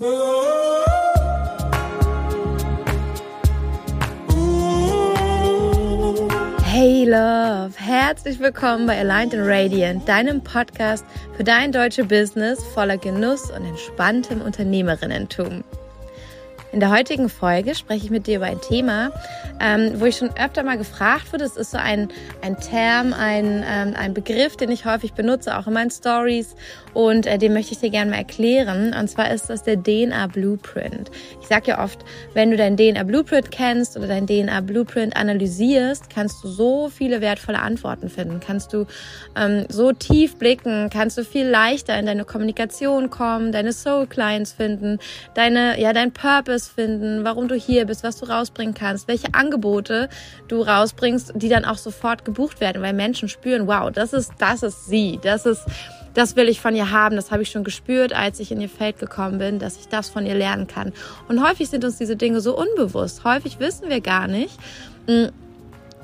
Hey Love, herzlich willkommen bei Aligned and Radiant, deinem Podcast für dein deutsche Business voller Genuss und entspanntem Unternehmerinnentum. In der heutigen Folge spreche ich mit dir über ein Thema, ähm, wo ich schon öfter mal gefragt wurde. Es ist so ein, ein Term, ein, ähm, ein Begriff, den ich häufig benutze, auch in meinen Stories. Und äh, den möchte ich dir gerne mal erklären. Und zwar ist das der DNA Blueprint. Ich sage ja oft, wenn du dein DNA Blueprint kennst oder dein DNA Blueprint analysierst, kannst du so viele wertvolle Antworten finden. Kannst du ähm, so tief blicken, kannst du viel leichter in deine Kommunikation kommen, deine Soul Clients finden, deine, ja, dein Purpose finden, warum du hier bist, was du rausbringen kannst, welche Angebote du rausbringst, die dann auch sofort gebucht werden, weil Menschen spüren, wow, das ist, das ist sie, das ist, das will ich von ihr haben, das habe ich schon gespürt, als ich in ihr Feld gekommen bin, dass ich das von ihr lernen kann. Und häufig sind uns diese Dinge so unbewusst. Häufig wissen wir gar nicht, hm,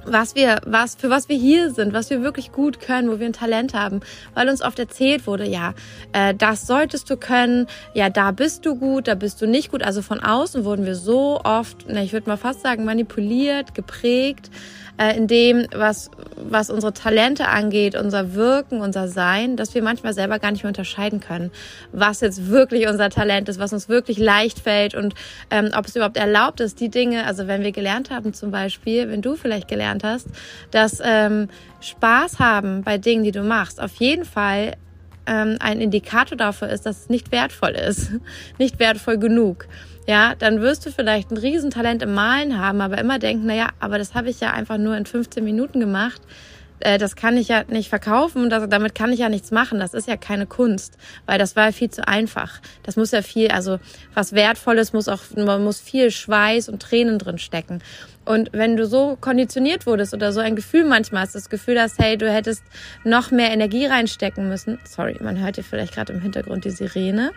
was wir, was, für was wir hier sind, was wir wirklich gut können, wo wir ein Talent haben, weil uns oft erzählt wurde, ja, äh, das solltest du können, ja, da bist du gut, da bist du nicht gut. Also von außen wurden wir so oft, na, ich würde mal fast sagen, manipuliert, geprägt, äh, in dem, was, was unsere Talente angeht, unser Wirken, unser Sein, dass wir manchmal selber gar nicht mehr unterscheiden können, was jetzt wirklich unser Talent ist, was uns wirklich leicht fällt und ähm, ob es überhaupt erlaubt ist, die Dinge, also wenn wir gelernt haben zum Beispiel, wenn du vielleicht gelernt hast, dass ähm, Spaß haben bei Dingen, die du machst, auf jeden Fall ähm, ein Indikator dafür ist, dass es nicht wertvoll ist, nicht wertvoll genug ja, dann wirst du vielleicht ein Riesentalent im Malen haben, aber immer denken, naja, aber das habe ich ja einfach nur in 15 Minuten gemacht. Äh, das kann ich ja nicht verkaufen, das, damit kann ich ja nichts machen. Das ist ja keine Kunst, weil das war viel zu einfach. Das muss ja viel, also was Wertvolles muss auch, man muss viel Schweiß und Tränen drin stecken. Und wenn du so konditioniert wurdest oder so ein Gefühl manchmal hast, das Gefühl hast, hey, du hättest noch mehr Energie reinstecken müssen. Sorry, man hört hier vielleicht gerade im Hintergrund die Sirene.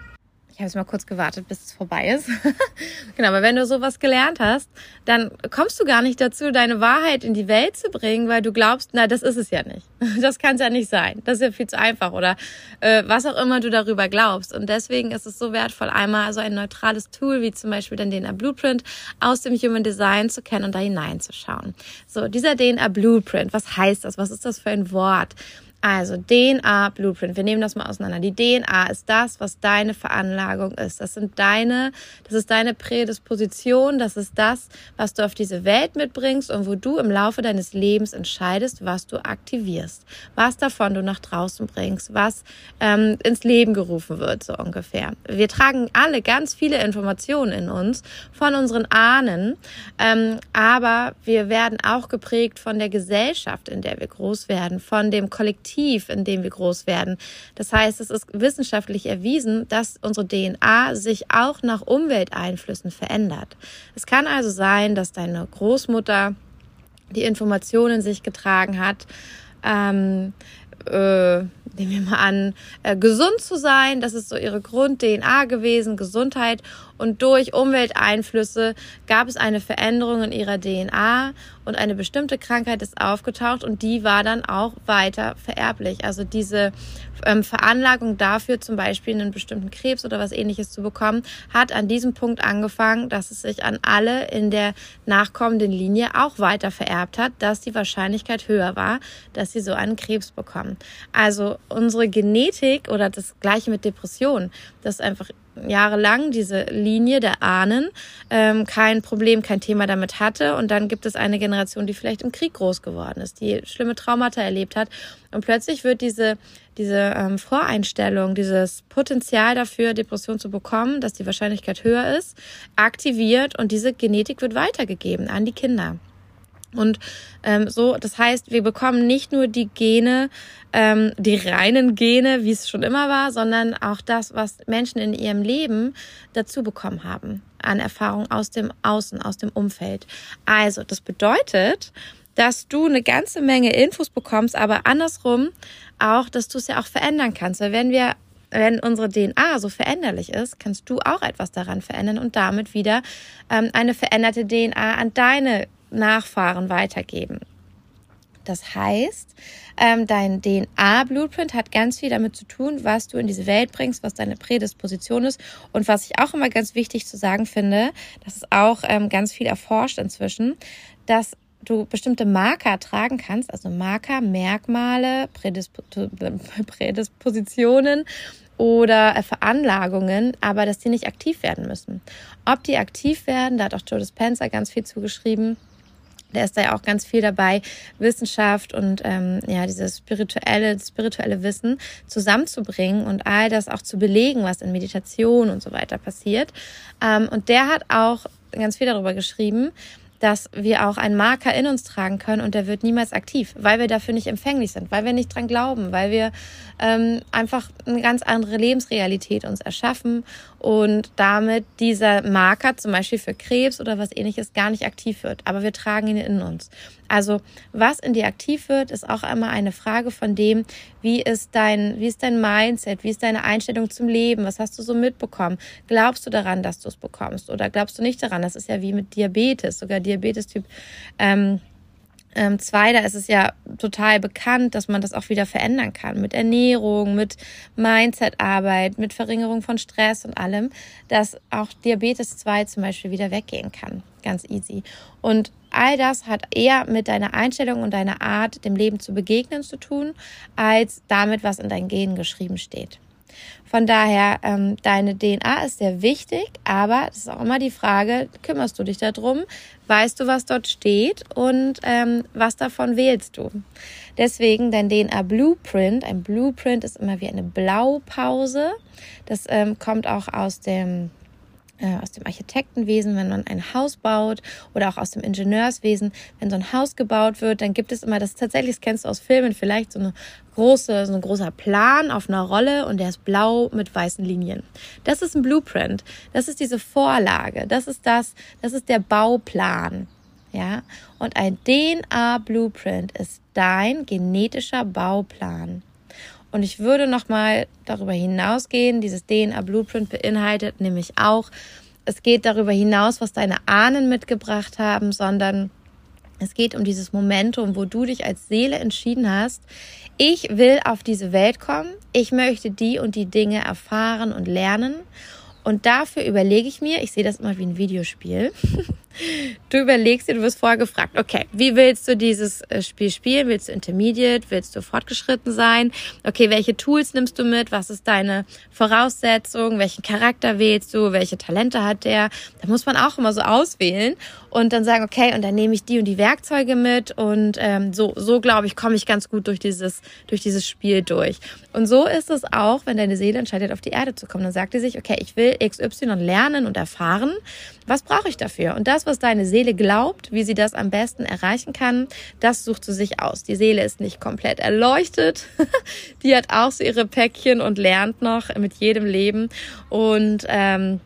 Ich habe jetzt mal kurz gewartet, bis es vorbei ist. genau, aber wenn du sowas gelernt hast, dann kommst du gar nicht dazu, deine Wahrheit in die Welt zu bringen, weil du glaubst, na, das ist es ja nicht. Das kann es ja nicht sein. Das ist ja viel zu einfach oder äh, was auch immer du darüber glaubst. Und deswegen ist es so wertvoll, einmal so ein neutrales Tool wie zum Beispiel den DNA Blueprint aus dem Human Design zu kennen und da hineinzuschauen. So, dieser DNA Blueprint, was heißt das? Was ist das für ein Wort? Also DNA Blueprint. Wir nehmen das mal auseinander. Die DNA ist das, was deine Veranlagung ist. Das sind deine, das ist deine Prädisposition. Das ist das, was du auf diese Welt mitbringst und wo du im Laufe deines Lebens entscheidest, was du aktivierst, was davon du nach draußen bringst, was ähm, ins Leben gerufen wird, so ungefähr. Wir tragen alle ganz viele Informationen in uns von unseren Ahnen, ähm, aber wir werden auch geprägt von der Gesellschaft, in der wir groß werden, von dem Kollektiv Kollektiv, in dem wir groß werden. Das heißt, es ist wissenschaftlich erwiesen, dass unsere DNA sich auch nach Umwelteinflüssen verändert. Es kann also sein, dass deine Großmutter die Informationen in sich getragen hat, ähm, äh, nehmen wir mal an, äh, gesund zu sein. Das ist so ihre Grund-DNA gewesen, Gesundheit. Und durch Umwelteinflüsse gab es eine Veränderung in ihrer DNA und eine bestimmte Krankheit ist aufgetaucht und die war dann auch weiter vererblich. Also diese ähm, Veranlagung dafür, zum Beispiel einen bestimmten Krebs oder was ähnliches zu bekommen, hat an diesem Punkt angefangen, dass es sich an alle in der nachkommenden Linie auch weiter vererbt hat, dass die Wahrscheinlichkeit höher war, dass sie so einen Krebs bekommen. Also unsere Genetik oder das gleiche mit Depressionen, das einfach jahrelang diese Linie der Ahnen ähm, kein Problem, kein Thema damit hatte. Und dann gibt es eine Generation, die vielleicht im Krieg groß geworden ist, die schlimme Traumata erlebt hat. Und plötzlich wird diese, diese ähm, Voreinstellung, dieses Potenzial dafür, Depression zu bekommen, dass die Wahrscheinlichkeit höher ist, aktiviert und diese Genetik wird weitergegeben an die Kinder. Und ähm, so, das heißt, wir bekommen nicht nur die Gene, ähm, die reinen Gene, wie es schon immer war, sondern auch das, was Menschen in ihrem Leben dazu bekommen haben an Erfahrung aus dem Außen, aus dem Umfeld. Also, das bedeutet, dass du eine ganze Menge Infos bekommst, aber andersrum auch, dass du es ja auch verändern kannst. Weil wenn wir wenn unsere DNA so veränderlich ist, kannst du auch etwas daran verändern und damit wieder ähm, eine veränderte DNA an deine Nachfahren weitergeben. Das heißt, ähm, dein DNA-Blueprint hat ganz viel damit zu tun, was du in diese Welt bringst, was deine Prädisposition ist. Und was ich auch immer ganz wichtig zu sagen finde, das ist auch ähm, ganz viel erforscht inzwischen, dass du bestimmte Marker tragen kannst, also Marker, Merkmale, Prädisp Prädispositionen oder äh, Veranlagungen, aber dass die nicht aktiv werden müssen. Ob die aktiv werden, da hat auch Joe Dispenza ganz viel zugeschrieben. Der ist da ja auch ganz viel dabei, Wissenschaft und ähm, ja dieses spirituelle, spirituelle Wissen zusammenzubringen und all das auch zu belegen, was in Meditation und so weiter passiert. Ähm, und der hat auch ganz viel darüber geschrieben, dass wir auch einen Marker in uns tragen können und der wird niemals aktiv, weil wir dafür nicht empfänglich sind, weil wir nicht dran glauben, weil wir ähm, einfach eine ganz andere Lebensrealität uns erschaffen und damit dieser Marker zum Beispiel für Krebs oder was ähnliches gar nicht aktiv wird. Aber wir tragen ihn in uns. Also was in dir aktiv wird, ist auch immer eine Frage von dem, wie ist dein, wie ist dein Mindset, wie ist deine Einstellung zum Leben, was hast du so mitbekommen? Glaubst du daran, dass du es bekommst oder glaubst du nicht daran? Das ist ja wie mit Diabetes, sogar Diabetes-Typ. Ähm, ähm, zwei, da ist es ja total bekannt, dass man das auch wieder verändern kann mit Ernährung, mit Mindset-Arbeit, mit Verringerung von Stress und allem, dass auch Diabetes 2 zum Beispiel wieder weggehen kann. Ganz easy. Und all das hat eher mit deiner Einstellung und deiner Art, dem Leben zu begegnen zu tun, als damit, was in deinen Genen geschrieben steht. Von daher, ähm, deine DNA ist sehr wichtig, aber es ist auch immer die Frage, kümmerst du dich darum? Weißt du, was dort steht und ähm, was davon wählst du? Deswegen dein DNA Blueprint. Ein Blueprint ist immer wie eine Blaupause. Das ähm, kommt auch aus dem äh, aus dem Architektenwesen, wenn man ein Haus baut oder auch aus dem Ingenieurswesen, wenn so ein Haus gebaut wird, dann gibt es immer das tatsächlich, das kennst du aus Filmen, vielleicht so eine große, so ein großer Plan auf einer Rolle und der ist blau mit weißen Linien. Das ist ein Blueprint. Das ist diese Vorlage. Das ist das, das ist der Bauplan. Ja, und ein DNA-Blueprint ist dein genetischer Bauplan. Und ich würde nochmal darüber hinausgehen. Dieses DNA-Blueprint beinhaltet nämlich auch, es geht darüber hinaus, was deine Ahnen mitgebracht haben, sondern es geht um dieses Momentum, wo du dich als Seele entschieden hast, ich will auf diese Welt kommen, ich möchte die und die Dinge erfahren und lernen. Und dafür überlege ich mir, ich sehe das immer wie ein Videospiel, Du überlegst dir, du wirst vorher gefragt, okay, wie willst du dieses äh, Spiel spielen? Willst du Intermediate? Willst du fortgeschritten sein? Okay, welche Tools nimmst du mit? Was ist deine Voraussetzung? Welchen Charakter wählst du? Welche Talente hat der? Da muss man auch immer so auswählen und dann sagen, okay, und dann nehme ich die und die Werkzeuge mit und ähm, so, so glaube ich, komme ich ganz gut durch dieses, durch dieses Spiel durch. Und so ist es auch, wenn deine Seele entscheidet, auf die Erde zu kommen. Dann sagt die sich, okay, ich will XY lernen und erfahren. Was brauche ich dafür? Und das, was deine Seele glaubt, wie sie das am besten erreichen kann, das sucht sie sich aus. Die Seele ist nicht komplett erleuchtet. die hat auch so ihre Päckchen und lernt noch mit jedem Leben. Und ähm,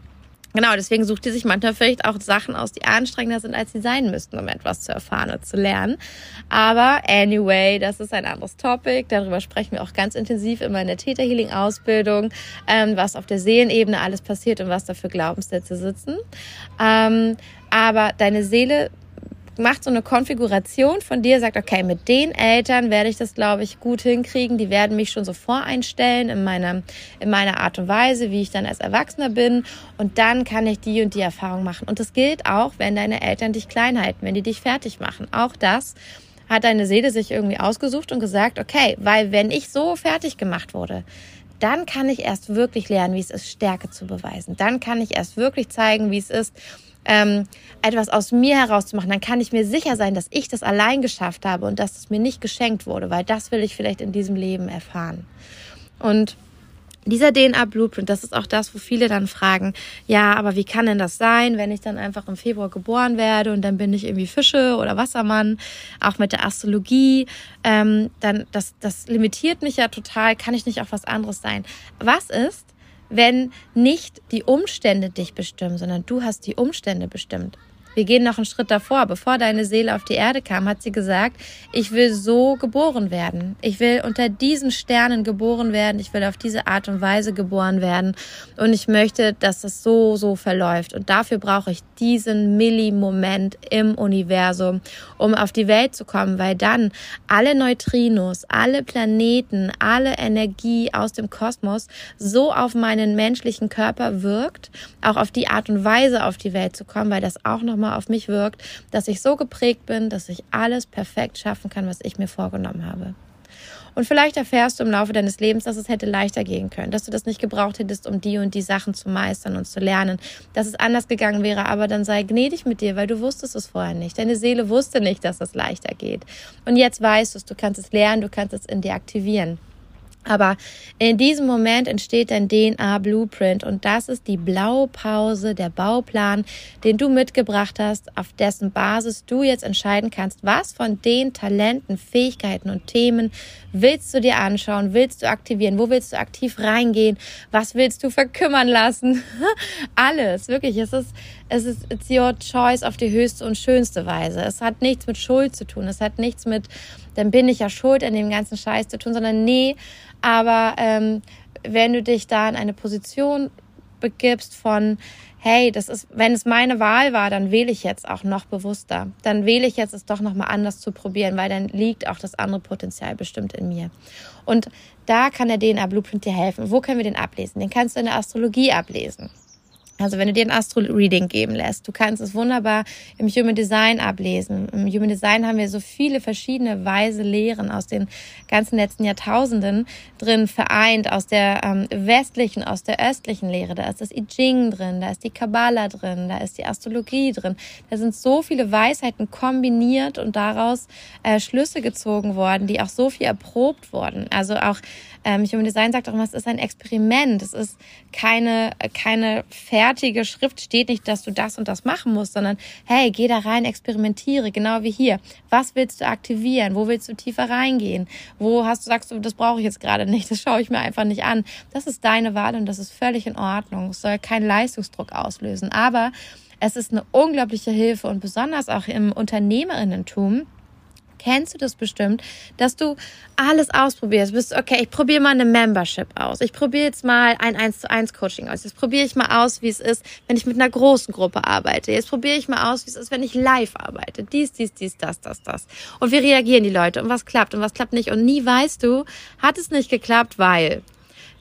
Genau, deswegen sucht die sich manchmal vielleicht auch Sachen aus, die anstrengender sind, als sie sein müssten, um etwas zu erfahren und zu lernen. Aber anyway, das ist ein anderes Topic. Darüber sprechen wir auch ganz intensiv immer in der Theta Healing Ausbildung, ähm, was auf der Seelenebene alles passiert und was da für Glaubenssätze sitzen. Ähm, aber deine Seele macht so eine Konfiguration von dir, sagt, okay, mit den Eltern werde ich das, glaube ich, gut hinkriegen. Die werden mich schon so voreinstellen in meiner, in meiner Art und Weise, wie ich dann als Erwachsener bin. Und dann kann ich die und die Erfahrung machen. Und das gilt auch, wenn deine Eltern dich klein halten, wenn die dich fertig machen. Auch das hat deine Seele sich irgendwie ausgesucht und gesagt, okay, weil wenn ich so fertig gemacht wurde, dann kann ich erst wirklich lernen, wie es ist, Stärke zu beweisen. Dann kann ich erst wirklich zeigen, wie es ist, ähm, etwas aus mir herauszumachen, dann kann ich mir sicher sein, dass ich das allein geschafft habe und dass es mir nicht geschenkt wurde, weil das will ich vielleicht in diesem Leben erfahren. Und dieser DNA-Blueprint, das ist auch das, wo viele dann fragen, ja, aber wie kann denn das sein, wenn ich dann einfach im Februar geboren werde und dann bin ich irgendwie Fische oder Wassermann, auch mit der Astrologie, ähm, dann das, das limitiert mich ja total, kann ich nicht auch was anderes sein? Was ist, wenn nicht die Umstände dich bestimmen, sondern du hast die Umstände bestimmt. Wir gehen noch einen Schritt davor. Bevor deine Seele auf die Erde kam, hat sie gesagt, ich will so geboren werden. Ich will unter diesen Sternen geboren werden. Ich will auf diese Art und Weise geboren werden. Und ich möchte, dass es so, so verläuft. Und dafür brauche ich diesen Millimoment im Universum, um auf die Welt zu kommen, weil dann alle Neutrinos, alle Planeten, alle Energie aus dem Kosmos so auf meinen menschlichen Körper wirkt, auch auf die Art und Weise auf die Welt zu kommen, weil das auch noch nochmal auf mich wirkt, dass ich so geprägt bin, dass ich alles perfekt schaffen kann, was ich mir vorgenommen habe. Und vielleicht erfährst du im Laufe deines Lebens, dass es hätte leichter gehen können, dass du das nicht gebraucht hättest, um die und die Sachen zu meistern und zu lernen, dass es anders gegangen wäre, aber dann sei gnädig mit dir, weil du wusstest es vorher nicht. Deine Seele wusste nicht, dass es leichter geht. Und jetzt weißt du es, du kannst es lernen, du kannst es in dir aktivieren. Aber in diesem Moment entsteht dein DNA-Blueprint und das ist die Blaupause, der Bauplan, den du mitgebracht hast, auf dessen Basis du jetzt entscheiden kannst, was von den Talenten, Fähigkeiten und Themen willst du dir anschauen, willst du aktivieren, wo willst du aktiv reingehen, was willst du verkümmern lassen. Alles, wirklich, es ist, es ist it's your choice auf die höchste und schönste Weise. Es hat nichts mit Schuld zu tun, es hat nichts mit, dann bin ich ja schuld an dem ganzen Scheiß zu tun, sondern nee, aber ähm, wenn du dich da in eine Position begibst von, hey, das ist, wenn es meine Wahl war, dann wähle ich jetzt auch noch bewusster. Dann wähle ich jetzt es doch nochmal anders zu probieren, weil dann liegt auch das andere Potenzial bestimmt in mir. Und da kann der DNA Blueprint dir helfen. Wo können wir den ablesen? Den kannst du in der Astrologie ablesen. Also wenn du dir ein Astro-Reading geben lässt, du kannst es wunderbar im Human Design ablesen. Im Human Design haben wir so viele verschiedene weise Lehren aus den ganzen letzten Jahrtausenden drin vereint, aus der ähm, westlichen, aus der östlichen Lehre. Da ist das I Ching drin, da ist die Kabbalah drin, da ist die Astrologie drin. Da sind so viele Weisheiten kombiniert und daraus äh, Schlüsse gezogen worden, die auch so viel erprobt wurden. Also auch ähm, Human Design sagt auch immer, es ist ein Experiment. Es ist keine, keine fertige Schrift, steht nicht, dass du das und das machen musst, sondern hey, geh da rein, experimentiere, genau wie hier. Was willst du aktivieren? Wo willst du tiefer reingehen? Wo hast du, sagst du, das brauche ich jetzt gerade nicht, das schaue ich mir einfach nicht an. Das ist deine Wahl und das ist völlig in Ordnung. Es soll keinen Leistungsdruck auslösen. Aber es ist eine unglaubliche Hilfe und besonders auch im Unternehmerinnentum kennst du das bestimmt, dass du alles ausprobierst. Bist, okay, ich probiere mal eine Membership aus. Ich probiere jetzt mal ein 1 zu 1 Coaching aus. Jetzt probiere ich mal aus, wie es ist, wenn ich mit einer großen Gruppe arbeite. Jetzt probiere ich mal aus, wie es ist, wenn ich live arbeite. Dies, dies, dies, das, das, das. Und wie reagieren die Leute und was klappt und was klappt nicht. Und nie weißt du, hat es nicht geklappt, weil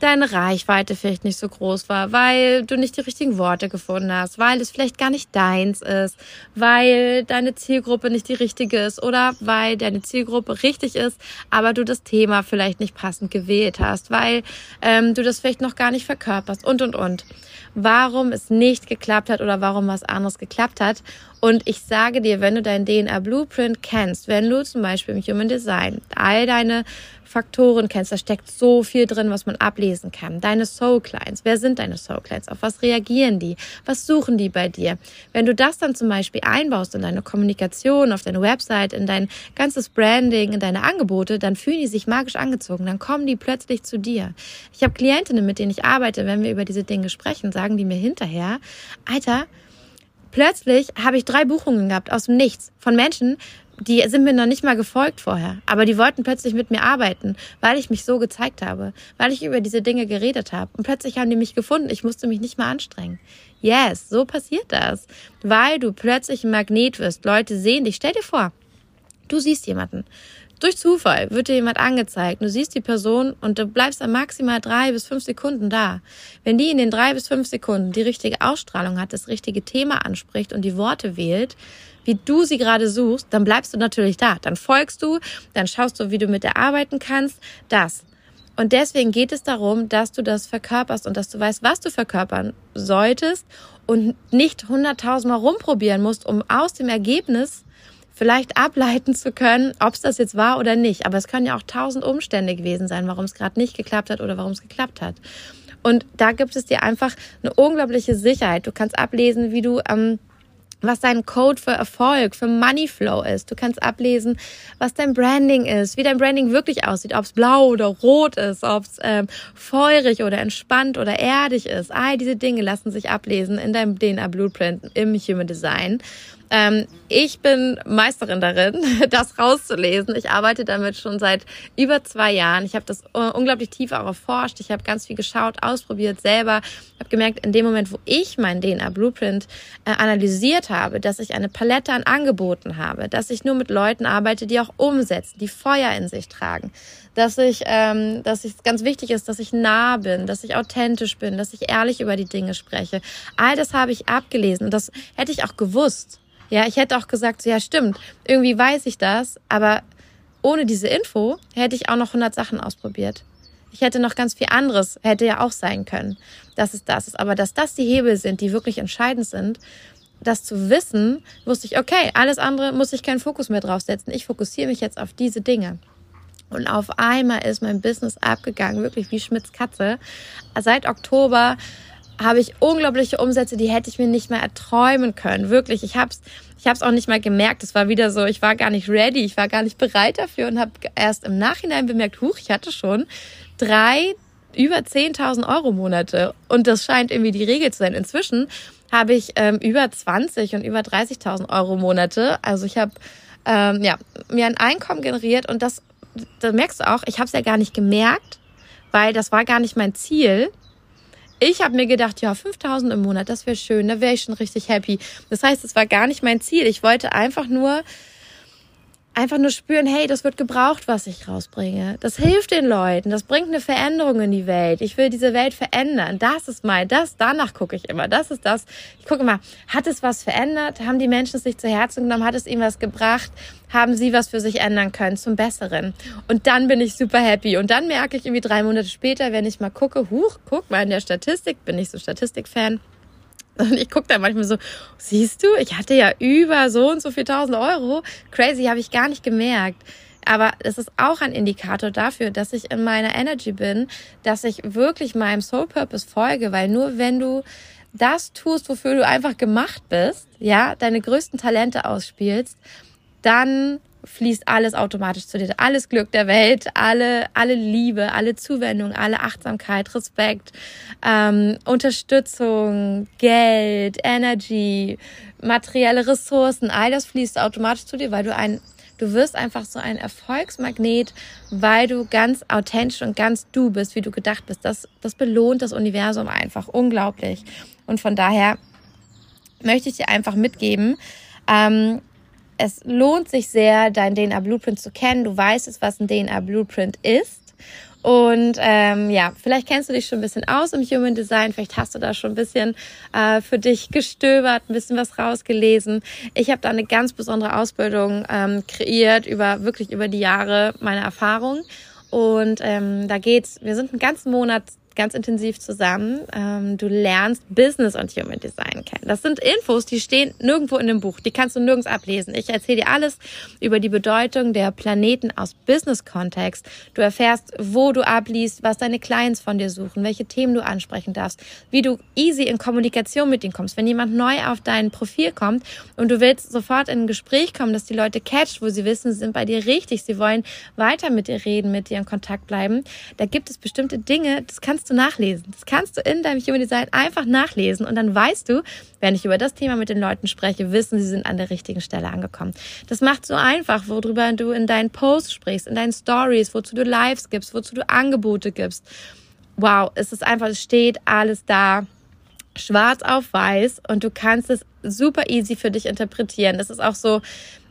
deine Reichweite vielleicht nicht so groß war, weil du nicht die richtigen Worte gefunden hast, weil es vielleicht gar nicht deins ist, weil deine Zielgruppe nicht die richtige ist oder weil deine Zielgruppe richtig ist, aber du das Thema vielleicht nicht passend gewählt hast, weil ähm, du das vielleicht noch gar nicht verkörperst und und und. Warum es nicht geklappt hat oder warum was anderes geklappt hat. Und ich sage dir, wenn du dein DNA Blueprint kennst, wenn du zum Beispiel im Human Design all deine Faktoren kennst, da steckt so viel drin, was man ablesen kann. Deine Soul Clients, wer sind deine Soul Clients? Auf was reagieren die? Was suchen die bei dir? Wenn du das dann zum Beispiel einbaust in deine Kommunikation, auf deine Website, in dein ganzes Branding, in deine Angebote, dann fühlen die sich magisch angezogen, dann kommen die plötzlich zu dir. Ich habe Klientinnen, mit denen ich arbeite, wenn wir über diese Dinge sprechen, sagen die mir hinterher, Alter, plötzlich habe ich drei Buchungen gehabt aus dem Nichts von Menschen, die sind mir noch nicht mal gefolgt vorher, aber die wollten plötzlich mit mir arbeiten, weil ich mich so gezeigt habe, weil ich über diese Dinge geredet habe. Und plötzlich haben die mich gefunden. Ich musste mich nicht mal anstrengen. Yes, so passiert das, weil du plötzlich ein Magnet wirst. Leute sehen dich. Stell dir vor, du siehst jemanden. Durch Zufall wird dir jemand angezeigt. Du siehst die Person und du bleibst dann maximal drei bis fünf Sekunden da. Wenn die in den drei bis fünf Sekunden die richtige Ausstrahlung hat, das richtige Thema anspricht und die Worte wählt, wie du sie gerade suchst, dann bleibst du natürlich da. Dann folgst du, dann schaust du, wie du mit der arbeiten kannst. Das. Und deswegen geht es darum, dass du das verkörperst und dass du weißt, was du verkörpern solltest und nicht hunderttausendmal rumprobieren musst, um aus dem Ergebnis vielleicht ableiten zu können, ob es das jetzt war oder nicht. Aber es können ja auch tausend Umstände gewesen sein, warum es gerade nicht geklappt hat oder warum es geklappt hat. Und da gibt es dir einfach eine unglaubliche Sicherheit. Du kannst ablesen, wie du ähm, was dein Code für Erfolg, für Moneyflow ist. Du kannst ablesen, was dein Branding ist, wie dein Branding wirklich aussieht, ob es blau oder rot ist, ob es ähm, feurig oder entspannt oder erdig ist. All diese Dinge lassen sich ablesen in deinem DNA Blueprint im Human Design. Ähm, ich bin Meisterin darin, das rauszulesen. Ich arbeite damit schon seit über zwei Jahren. Ich habe das unglaublich tief auch erforscht. Ich habe ganz viel geschaut, ausprobiert selber. Ich habe gemerkt, in dem Moment, wo ich mein DNA-Blueprint äh, analysiert habe, dass ich eine Palette an Angeboten habe, dass ich nur mit Leuten arbeite, die auch umsetzen, die Feuer in sich tragen, dass ich, ähm, dass es ganz wichtig ist, dass ich nah bin, dass ich authentisch bin, dass ich ehrlich über die Dinge spreche. All das habe ich abgelesen und das hätte ich auch gewusst. Ja, ich hätte auch gesagt, so, ja, stimmt, irgendwie weiß ich das, aber ohne diese Info hätte ich auch noch 100 Sachen ausprobiert. Ich hätte noch ganz viel anderes, hätte ja auch sein können, dass es das ist. Aber dass das die Hebel sind, die wirklich entscheidend sind, das zu wissen, wusste ich, okay, alles andere muss ich keinen Fokus mehr draufsetzen. Ich fokussiere mich jetzt auf diese Dinge. Und auf einmal ist mein Business abgegangen, wirklich wie Schmitz Katze. Seit Oktober habe ich unglaubliche Umsätze, die hätte ich mir nicht mehr erträumen können. Wirklich, ich habe es ich hab's auch nicht mal gemerkt. Es war wieder so, ich war gar nicht ready, ich war gar nicht bereit dafür und habe erst im Nachhinein bemerkt, huch, ich hatte schon drei über 10.000 Euro Monate. Und das scheint irgendwie die Regel zu sein. Inzwischen habe ich ähm, über 20 und über 30.000 Euro Monate. Also ich habe ähm, ja, mir ein Einkommen generiert und das, da merkst du auch, ich habe es ja gar nicht gemerkt, weil das war gar nicht mein Ziel. Ich habe mir gedacht, ja, 5000 im Monat, das wäre schön, da wäre ich schon richtig happy. Das heißt, es war gar nicht mein Ziel. Ich wollte einfach nur einfach nur spüren, hey, das wird gebraucht, was ich rausbringe. Das hilft den Leuten, das bringt eine Veränderung in die Welt. Ich will diese Welt verändern. Das ist mein, das, danach gucke ich immer. Das ist das. Ich gucke immer, hat es was verändert? Haben die Menschen es sich zu Herzen genommen? Hat es ihnen was gebracht? Haben sie was für sich ändern können zum Besseren? Und dann bin ich super happy. Und dann merke ich irgendwie drei Monate später, wenn ich mal gucke, huch, guck mal in der Statistik, bin ich so Statistikfan und ich gucke da manchmal so, siehst du, ich hatte ja über so und so viel tausend Euro. Crazy, habe ich gar nicht gemerkt. Aber es ist auch ein Indikator dafür, dass ich in meiner Energy bin, dass ich wirklich meinem Soul Purpose folge, weil nur wenn du das tust, wofür du einfach gemacht bist, ja, deine größten Talente ausspielst, dann fließt alles automatisch zu dir. Alles Glück der Welt, alle, alle Liebe, alle Zuwendung, alle Achtsamkeit, Respekt, ähm, Unterstützung, Geld, Energy, materielle Ressourcen, all das fließt automatisch zu dir, weil du ein Du wirst einfach so ein Erfolgsmagnet, weil du ganz authentisch und ganz du bist, wie du gedacht bist. Das, das belohnt das Universum einfach unglaublich. Und von daher möchte ich dir einfach mitgeben, ähm, es lohnt sich sehr, dein DNA Blueprint zu kennen. Du weißt jetzt, was ein DNA Blueprint ist. Und ähm, ja, vielleicht kennst du dich schon ein bisschen aus im Human Design, vielleicht hast du da schon ein bisschen äh, für dich gestöbert, ein bisschen was rausgelesen. Ich habe da eine ganz besondere Ausbildung ähm, kreiert über wirklich über die Jahre meiner Erfahrung. Und ähm, da geht's, wir sind einen ganzen Monat ganz intensiv zusammen. Ähm, du lernst Business und Human Design kennen. Das sind Infos, die stehen nirgendwo in dem Buch. Die kannst du nirgends ablesen. Ich erzähle dir alles über die Bedeutung der Planeten aus Business-Kontext. Du erfährst, wo du abliest, was deine Clients von dir suchen, welche Themen du ansprechen darfst, wie du easy in Kommunikation mit ihnen kommst. Wenn jemand neu auf dein Profil kommt und du willst sofort in ein Gespräch kommen, dass die Leute catcht, wo sie wissen, sie sind bei dir richtig, sie wollen weiter mit dir reden, mit dir in Kontakt bleiben, da gibt es bestimmte Dinge, das kannst du nachlesen. Das kannst du in deinem Human Design einfach nachlesen und dann weißt du, wenn ich über das Thema mit den Leuten spreche, wissen, sie sind an der richtigen Stelle angekommen. Das macht so einfach, worüber du in deinen Posts sprichst, in deinen Stories, wozu du Lives gibst, wozu du Angebote gibst. Wow, es ist einfach, es steht alles da schwarz auf weiß und du kannst es super easy für dich interpretieren. Das ist auch so,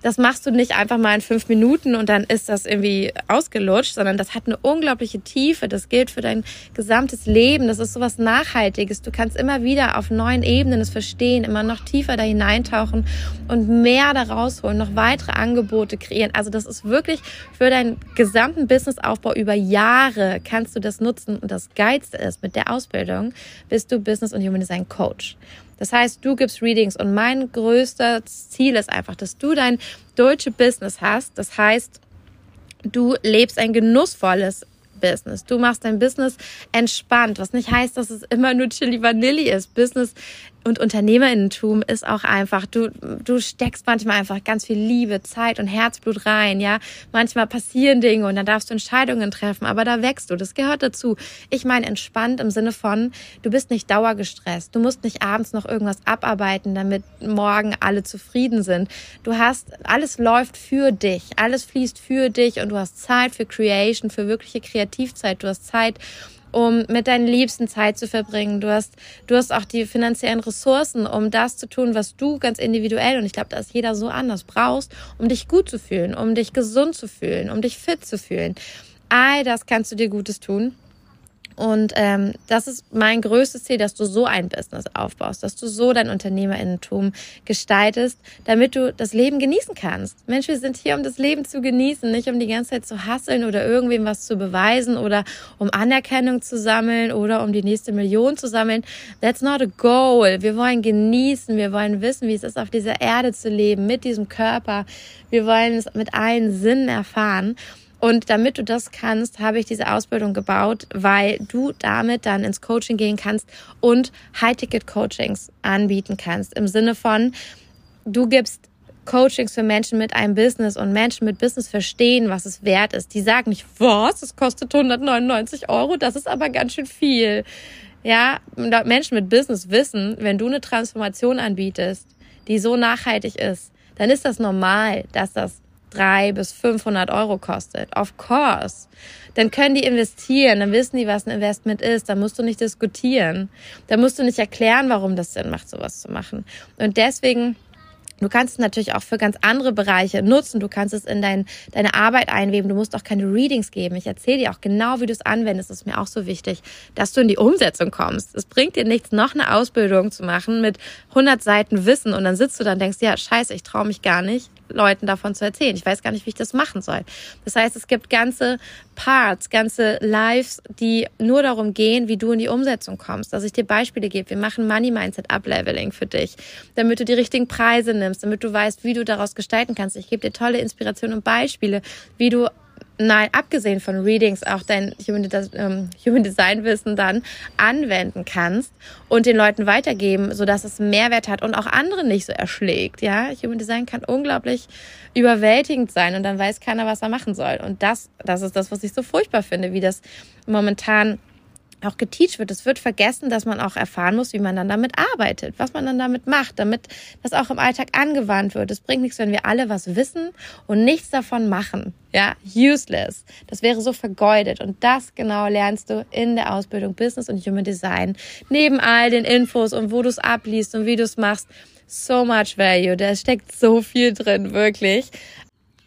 das machst du nicht einfach mal in fünf Minuten und dann ist das irgendwie ausgelutscht, sondern das hat eine unglaubliche Tiefe. Das gilt für dein gesamtes Leben. Das ist sowas Nachhaltiges. Du kannst immer wieder auf neuen Ebenen es verstehen, immer noch tiefer da hineintauchen und mehr da rausholen, noch weitere Angebote kreieren. Also das ist wirklich für deinen gesamten Businessaufbau über Jahre kannst du das nutzen. Und das Geilste ist, mit der Ausbildung bist du Business und Human Design Coach. Das heißt, du gibst Readings und mein größtes Ziel ist einfach, dass du dein deutsche Business hast. Das heißt, du lebst ein genussvolles Business. Du machst dein Business entspannt, was nicht heißt, dass es immer nur Chili Vanilli ist. Business und Unternehmerinnentum ist auch einfach, du, du steckst manchmal einfach ganz viel Liebe, Zeit und Herzblut rein, ja. Manchmal passieren Dinge und dann darfst du Entscheidungen treffen, aber da wächst du. Das gehört dazu. Ich meine entspannt im Sinne von, du bist nicht dauergestresst. Du musst nicht abends noch irgendwas abarbeiten, damit morgen alle zufrieden sind. Du hast, alles läuft für dich. Alles fließt für dich und du hast Zeit für Creation, für wirkliche Kreativzeit. Du hast Zeit, um mit deinen Liebsten Zeit zu verbringen. Du hast, du hast auch die finanziellen Ressourcen, um das zu tun, was du ganz individuell, und ich glaube, da ist jeder so anders, brauchst, um dich gut zu fühlen, um dich gesund zu fühlen, um dich fit zu fühlen. All das kannst du dir Gutes tun. Und ähm, das ist mein größtes Ziel, dass du so ein Business aufbaust, dass du so dein Unternehmerinnentum gestaltest, damit du das Leben genießen kannst. Mensch, wir sind hier, um das Leben zu genießen, nicht um die ganze Zeit zu hasseln oder irgendwem was zu beweisen oder um Anerkennung zu sammeln oder um die nächste Million zu sammeln. That's not a goal. Wir wollen genießen, wir wollen wissen, wie es ist, auf dieser Erde zu leben, mit diesem Körper. Wir wollen es mit allen Sinnen erfahren. Und damit du das kannst, habe ich diese Ausbildung gebaut, weil du damit dann ins Coaching gehen kannst und High-Ticket-Coachings anbieten kannst. Im Sinne von, du gibst Coachings für Menschen mit einem Business und Menschen mit Business verstehen, was es wert ist. Die sagen nicht, was, es kostet 199 Euro, das ist aber ganz schön viel. Ja, Menschen mit Business wissen, wenn du eine Transformation anbietest, die so nachhaltig ist, dann ist das normal, dass das drei bis 500 Euro kostet. Of course. Dann können die investieren, dann wissen die, was ein Investment ist. Dann musst du nicht diskutieren. Dann musst du nicht erklären, warum das Sinn macht, sowas zu machen. Und deswegen Du kannst es natürlich auch für ganz andere Bereiche nutzen. Du kannst es in dein, deine Arbeit einweben. Du musst auch keine Readings geben. Ich erzähle dir auch genau, wie du es anwendest. Das ist mir auch so wichtig, dass du in die Umsetzung kommst. Es bringt dir nichts, noch eine Ausbildung zu machen mit 100 Seiten Wissen und dann sitzt du da und denkst, ja, scheiße, ich traue mich gar nicht. Leuten davon zu erzählen. Ich weiß gar nicht, wie ich das machen soll. Das heißt, es gibt ganze Parts, ganze Lives, die nur darum gehen, wie du in die Umsetzung kommst. Dass ich dir Beispiele gebe. Wir machen Money Mindset Upleveling für dich, damit du die richtigen Preise nimmst, damit du weißt, wie du daraus gestalten kannst. Ich gebe dir tolle Inspirationen und Beispiele, wie du nein, abgesehen von Readings auch dein Human, ähm, Human Design Wissen dann anwenden kannst und den Leuten weitergeben, so dass es Mehrwert hat und auch andere nicht so erschlägt. Ja, Human Design kann unglaublich überwältigend sein und dann weiß keiner, was er machen soll. Und das, das ist das, was ich so furchtbar finde, wie das momentan auch geteacht wird. Es wird vergessen, dass man auch erfahren muss, wie man dann damit arbeitet, was man dann damit macht, damit das auch im Alltag angewandt wird. Es bringt nichts, wenn wir alle was wissen und nichts davon machen. Ja, useless. Das wäre so vergeudet. Und das genau lernst du in der Ausbildung Business und Human Design. Neben all den Infos und wo du es abliest und wie du es machst. So much value. Da steckt so viel drin, wirklich.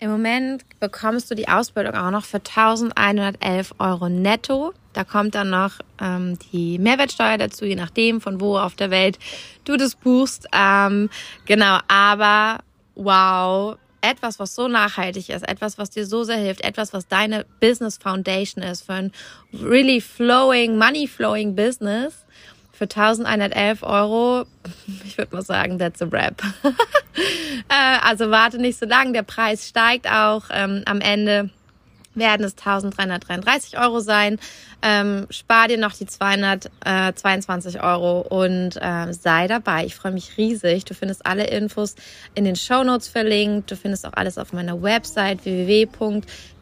Im Moment bekommst du die Ausbildung auch noch für 1111 Euro netto. Da kommt dann noch ähm, die Mehrwertsteuer dazu, je nachdem, von wo auf der Welt du das buchst. Ähm, genau, aber wow, etwas, was so nachhaltig ist, etwas, was dir so sehr hilft, etwas, was deine Business Foundation ist für ein really flowing, money flowing Business für 1111 Euro, ich würde mal sagen, that's a wrap. äh, also warte nicht so lange, der Preis steigt auch ähm, am Ende werden es 1333 Euro sein. Ähm, spar dir noch die 222 Euro und äh, sei dabei. Ich freue mich riesig. Du findest alle Infos in den Show Notes verlinkt. Du findest auch alles auf meiner Website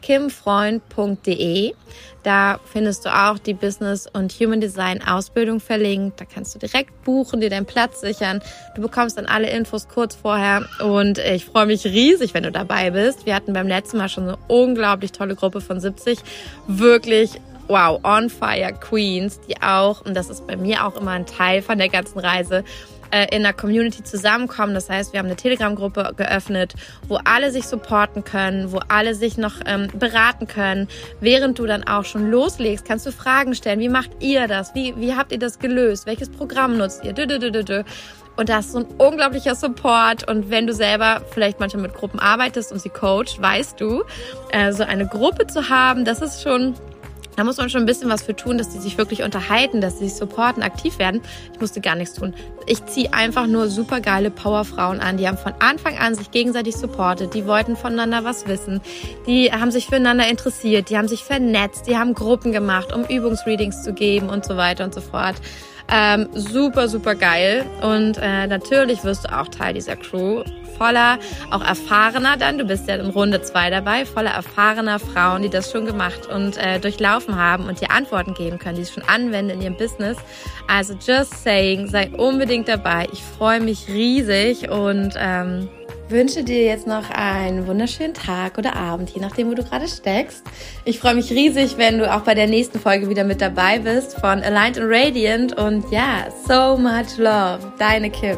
www.kimfreund.de. Da findest du auch die Business und Human Design Ausbildung verlinkt. Da kannst du direkt buchen, dir deinen Platz sichern. Du bekommst dann alle Infos kurz vorher und ich freue mich riesig, wenn du dabei bist. Wir hatten beim letzten Mal schon eine unglaublich tolle Gruppe von 70. Wirklich wow, on fire Queens, die auch, und das ist bei mir auch immer ein Teil von der ganzen Reise, äh, in der Community zusammenkommen. Das heißt, wir haben eine Telegram-Gruppe geöffnet, wo alle sich supporten können, wo alle sich noch ähm, beraten können. Während du dann auch schon loslegst, kannst du Fragen stellen. Wie macht ihr das? Wie, wie habt ihr das gelöst? Welches Programm nutzt ihr? Dö, dö, dö, dö. Und das ist so ein unglaublicher Support. Und wenn du selber vielleicht manchmal mit Gruppen arbeitest und sie coacht, weißt du, äh, so eine Gruppe zu haben, das ist schon da muss man schon ein bisschen was für tun, dass die sich wirklich unterhalten, dass sie sich supporten, aktiv werden. Ich musste gar nichts tun. Ich ziehe einfach nur super geile Powerfrauen an. Die haben von Anfang an sich gegenseitig supportet. Die wollten voneinander was wissen. Die haben sich füreinander interessiert. Die haben sich vernetzt. Die haben Gruppen gemacht, um Übungsreadings zu geben und so weiter und so fort. Ähm, super, super geil. Und äh, natürlich wirst du auch Teil dieser Crew voller auch erfahrener dann, du bist ja in Runde zwei dabei, voller erfahrener Frauen, die das schon gemacht und äh, durchlaufen haben und dir Antworten geben können, die es schon anwenden in ihrem Business. Also just saying, sei unbedingt dabei. Ich freue mich riesig und ähm, wünsche dir jetzt noch einen wunderschönen Tag oder Abend, je nachdem, wo du gerade steckst. Ich freue mich riesig, wenn du auch bei der nächsten Folge wieder mit dabei bist von Aligned and Radiant. Und ja, so much love. Deine Kim.